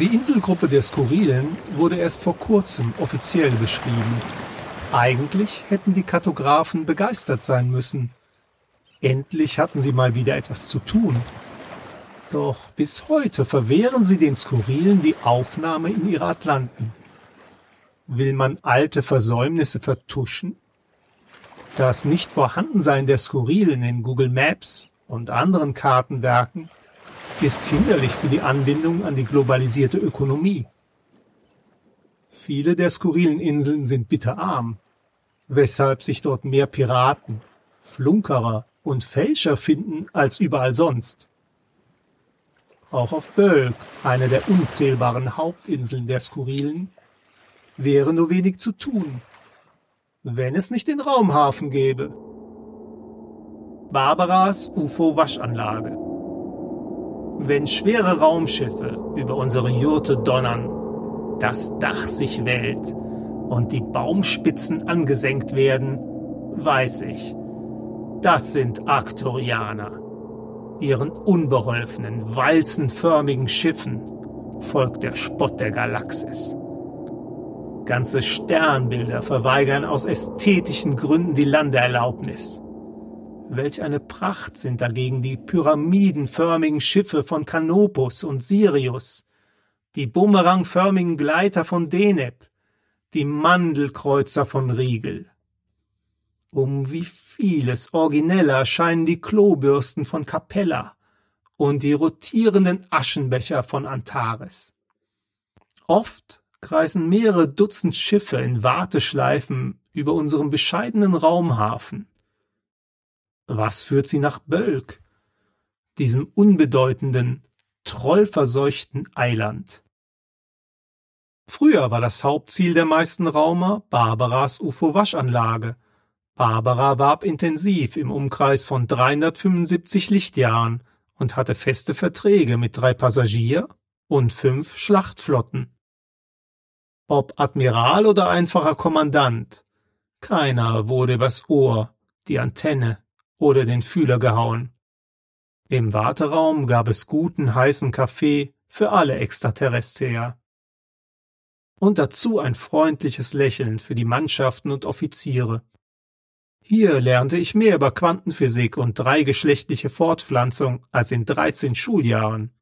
Die Inselgruppe der Skurrilen wurde erst vor kurzem offiziell beschrieben. Eigentlich hätten die Kartografen begeistert sein müssen. Endlich hatten sie mal wieder etwas zu tun. Doch bis heute verwehren sie den Skurrilen die Aufnahme in ihre Atlanten. Will man alte Versäumnisse vertuschen? Das Nichtvorhandensein der Skurrilen in Google Maps und anderen Kartenwerken ist hinderlich für die Anbindung an die globalisierte Ökonomie. Viele der skurrilen Inseln sind bitterarm, weshalb sich dort mehr Piraten, Flunkerer und Fälscher finden als überall sonst. Auch auf Bölk, eine der unzählbaren Hauptinseln der Skurrilen, wäre nur wenig zu tun, wenn es nicht den Raumhafen gäbe. Barbaras UFO-Waschanlage. Wenn schwere Raumschiffe über unsere Jurte donnern, das Dach sich wellt und die Baumspitzen angesenkt werden, weiß ich, das sind Arcturianer. Ihren unbeholfenen, walzenförmigen Schiffen folgt der Spott der Galaxis. Ganze Sternbilder verweigern aus ästhetischen Gründen die Landeerlaubnis. Welch eine Pracht sind dagegen die pyramidenförmigen Schiffe von Canopus und Sirius, die bumerangförmigen Gleiter von Deneb, die Mandelkreuzer von Riegel. Um wie vieles origineller scheinen die Klobürsten von Capella und die rotierenden Aschenbecher von Antares. Oft kreisen mehrere Dutzend Schiffe in Warteschleifen über unserem bescheidenen Raumhafen. Was führt sie nach Bölk, diesem unbedeutenden, trollverseuchten Eiland? Früher war das Hauptziel der meisten Raumer Barbaras UFO-Waschanlage. Barbara warb intensiv im Umkreis von 375 Lichtjahren und hatte feste Verträge mit drei Passagier- und fünf Schlachtflotten. Ob Admiral oder einfacher Kommandant, keiner wurde übers Ohr, die Antenne oder den Fühler gehauen. Im Warteraum gab es guten heißen Kaffee für alle Extraterrestrier. Und dazu ein freundliches Lächeln für die Mannschaften und Offiziere. Hier lernte ich mehr über Quantenphysik und dreigeschlechtliche Fortpflanzung als in dreizehn Schuljahren.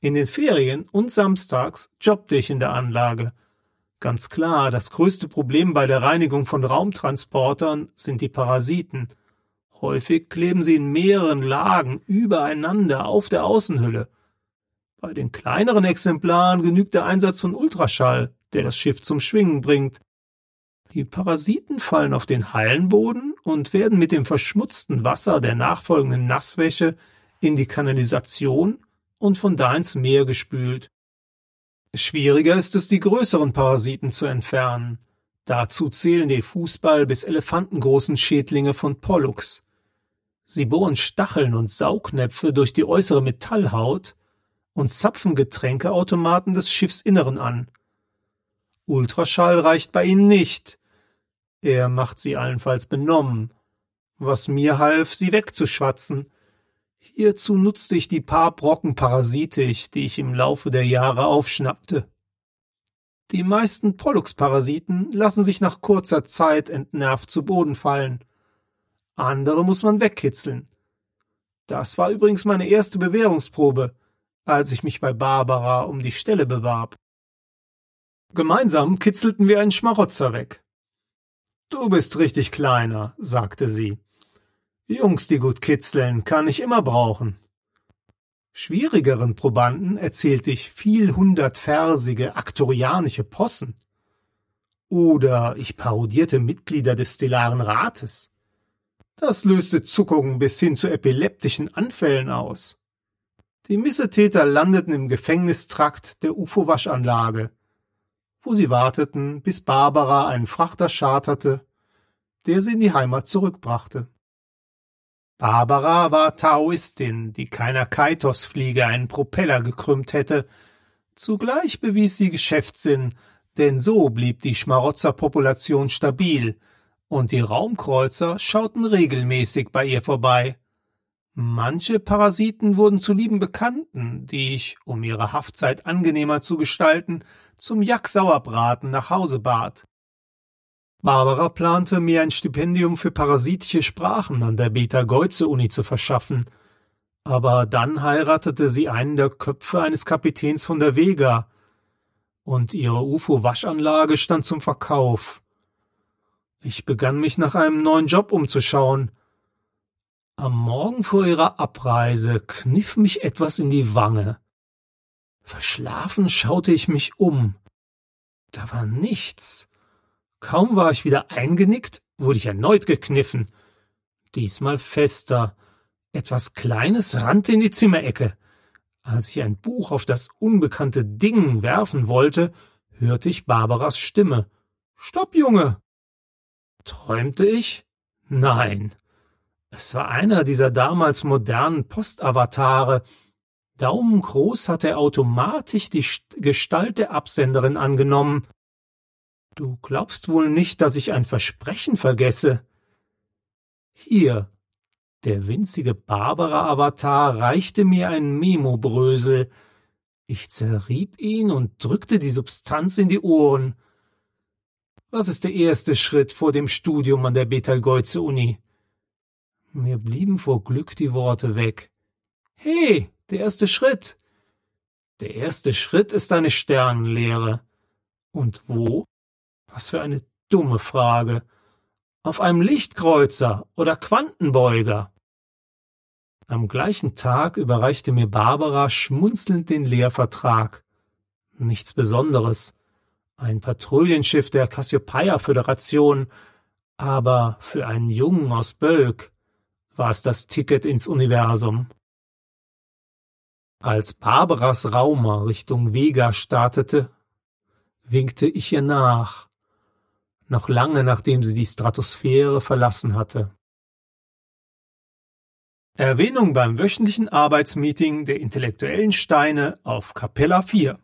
In den Ferien und samstags jobbte ich in der Anlage. Ganz klar, das größte Problem bei der Reinigung von Raumtransportern sind die Parasiten – Häufig kleben sie in mehreren Lagen übereinander auf der Außenhülle. Bei den kleineren Exemplaren genügt der Einsatz von Ultraschall, der das Schiff zum Schwingen bringt. Die Parasiten fallen auf den Hallenboden und werden mit dem verschmutzten Wasser der nachfolgenden Nasswäsche in die Kanalisation und von da ins Meer gespült. Schwieriger ist es, die größeren Parasiten zu entfernen. Dazu zählen die Fußball- bis elefantengroßen Schädlinge von Pollux. Sie bohren Stacheln und Saugnäpfe durch die äußere Metallhaut und zapfen Getränkeautomaten des Schiffsinneren an. Ultraschall reicht bei ihnen nicht. Er macht sie allenfalls benommen, was mir half, sie wegzuschwatzen. Hierzu nutzte ich die paar Brocken Parasitik, die ich im Laufe der Jahre aufschnappte. Die meisten Pollux-Parasiten lassen sich nach kurzer Zeit entnervt zu Boden fallen. Andere muss man wegkitzeln. Das war übrigens meine erste Bewährungsprobe, als ich mich bei Barbara um die Stelle bewarb. Gemeinsam kitzelten wir einen Schmarotzer weg. Du bist richtig kleiner, sagte sie. Jungs, die gut kitzeln, kann ich immer brauchen. Schwierigeren Probanden erzählte ich vielhundertversige aktorianische Possen. Oder ich parodierte Mitglieder des Stellaren Rates. Das löste Zuckungen bis hin zu epileptischen Anfällen aus. Die Missetäter landeten im Gefängnistrakt der UFO-Waschanlage, wo sie warteten, bis Barbara einen Frachter charterte, der sie in die Heimat zurückbrachte. Barbara war Taoistin, die keiner Kaitos-Fliege einen Propeller gekrümmt hätte. Zugleich bewies sie Geschäftssinn, denn so blieb die Schmarotzerpopulation stabil – und die Raumkreuzer schauten regelmäßig bei ihr vorbei. Manche Parasiten wurden zu lieben Bekannten, die ich, um ihre Haftzeit angenehmer zu gestalten, zum Jack-Sauerbraten nach Hause bat. Barbara plante, mir ein Stipendium für parasitische Sprachen an der Beta-Geuze-Uni zu verschaffen. Aber dann heiratete sie einen der Köpfe eines Kapitäns von der Vega. Und ihre UFO-Waschanlage stand zum Verkauf. Ich begann mich nach einem neuen Job umzuschauen – am Morgen vor ihrer Abreise kniff mich etwas in die Wange. Verschlafen schaute ich mich um. Da war nichts. Kaum war ich wieder eingenickt, wurde ich erneut gekniffen. Diesmal fester. Etwas Kleines rannte in die Zimmerecke. Als ich ein Buch auf das unbekannte Ding werfen wollte, hörte ich Barbaras Stimme. Stopp, Junge! Träumte ich? Nein. Es war einer dieser damals modernen Postavatare. Daumengroß hat er automatisch die Gestalt der Absenderin angenommen. Du glaubst wohl nicht, dass ich ein Versprechen vergesse. Hier. Der winzige Barbara-Avatar reichte mir einen Memo-Brösel. Ich zerrieb ihn und drückte die Substanz in die Ohren. Was ist der erste Schritt vor dem Studium an der Betelgeuse-Uni? Mir blieben vor Glück die Worte weg. He, der erste Schritt. Der erste Schritt ist eine Sternenlehre. Und wo? Was für eine dumme Frage. Auf einem Lichtkreuzer oder Quantenbeuger. Am gleichen Tag überreichte mir Barbara schmunzelnd den Lehrvertrag. Nichts Besonderes. Ein Patrouillenschiff der Cassiopeia-Föderation, aber für einen Jungen aus Bölk war es das Ticket ins Universum. Als Barbaras Raumer Richtung Vega startete, winkte ich ihr nach, noch lange nachdem sie die Stratosphäre verlassen hatte. Erwähnung beim wöchentlichen Arbeitsmeeting der intellektuellen Steine auf Capella 4